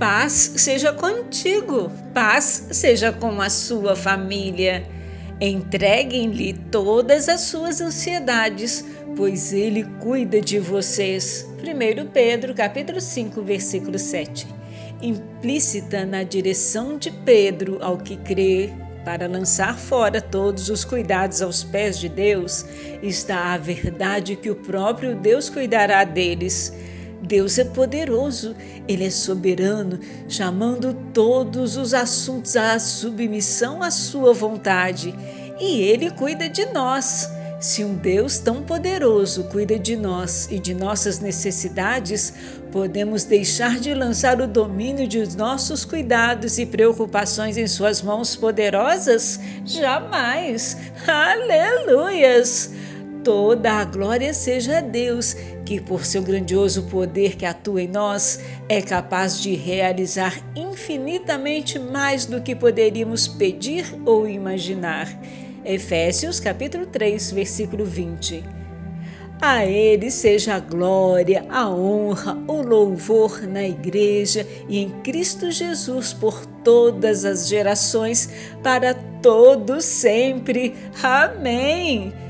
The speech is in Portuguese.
Paz seja contigo, paz seja com a sua família. Entreguem-lhe todas as suas ansiedades, pois ele cuida de vocês. 1 Pedro, capítulo 5, versículo 7. Implícita na direção de Pedro ao que crê para lançar fora todos os cuidados aos pés de Deus, está a verdade que o próprio Deus cuidará deles. Deus é poderoso, Ele é soberano, chamando todos os assuntos à submissão à Sua vontade. E Ele cuida de nós. Se um Deus tão poderoso cuida de nós e de nossas necessidades, podemos deixar de lançar o domínio de nossos cuidados e preocupações em Suas mãos poderosas? Jamais! Aleluias! Toda a glória seja a Deus, que por seu grandioso poder que atua em nós, é capaz de realizar infinitamente mais do que poderíamos pedir ou imaginar. Efésios capítulo 3, versículo 20. A Ele seja a glória, a honra, o louvor na Igreja e em Cristo Jesus por todas as gerações, para todos sempre. Amém.